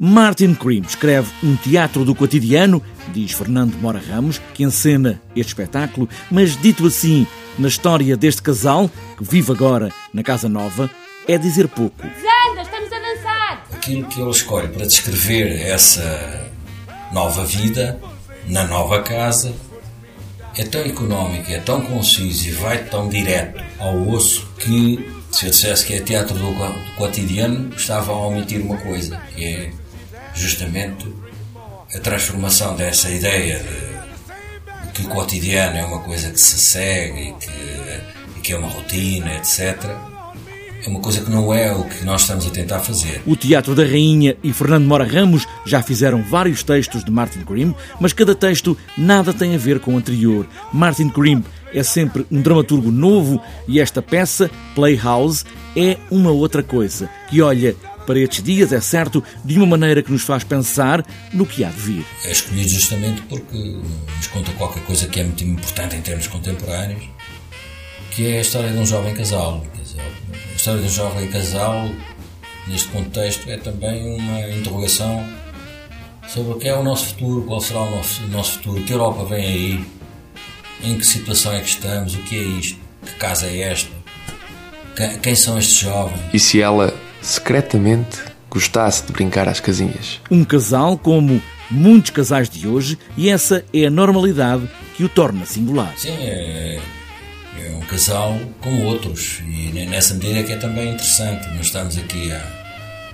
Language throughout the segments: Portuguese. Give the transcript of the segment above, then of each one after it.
Martin Cream escreve um teatro do cotidiano, diz Fernando Mora Ramos, que encena este espetáculo, mas dito assim, na história deste casal, que vive agora na Casa Nova, é dizer pouco. Zanda, estamos a dançar! Aquilo que ele escolhe para descrever essa nova vida, na nova casa, é tão económico, é tão conciso e vai tão direto ao osso que se eu dissesse que é teatro do, do cotidiano, estava a omitir uma coisa, que é justamente a transformação dessa ideia de, que o cotidiano é uma coisa que se segue e que, e que é uma rotina, etc. É uma coisa que não é o que nós estamos a tentar fazer. O Teatro da Rainha e Fernando Mora Ramos já fizeram vários textos de Martin Grimm, mas cada texto nada tem a ver com o anterior. Martin Grimm é sempre um dramaturgo novo e esta peça, Playhouse, é uma outra coisa, que olha para estes dias, é certo, de uma maneira que nos faz pensar no que há de vir. É escolhido justamente porque nos conta qualquer coisa que é muito importante em termos contemporâneos, que é a história de um jovem casal. A história de um jovem casal, neste contexto, é também uma interrogação sobre o que é o nosso futuro, qual será o nosso, o nosso futuro, que Europa vem aí, em que situação é que estamos, o que é isto, que casa é esta, quem, quem são estes jovens. E se ela secretamente gostasse de brincar às casinhas? Um casal como muitos casais de hoje e essa é a normalidade que o torna singular. Sim, é, é um casal como outros e nessa medida é que é também interessante. Não estamos aqui a,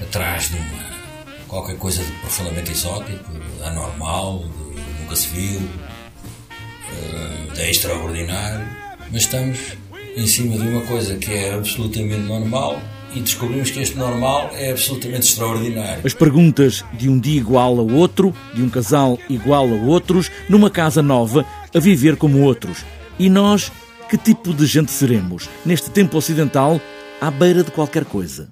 atrás de uma, qualquer coisa de profundamente exótico, anormal, de, nunca se viu, de extraordinário, mas estamos em cima de uma coisa que é absolutamente normal e descobrimos que este normal é absolutamente extraordinário. As perguntas de um dia igual ao outro, de um casal igual a outros, numa casa nova, a viver como outros. E nós, que tipo de gente seremos neste tempo ocidental, à beira de qualquer coisa?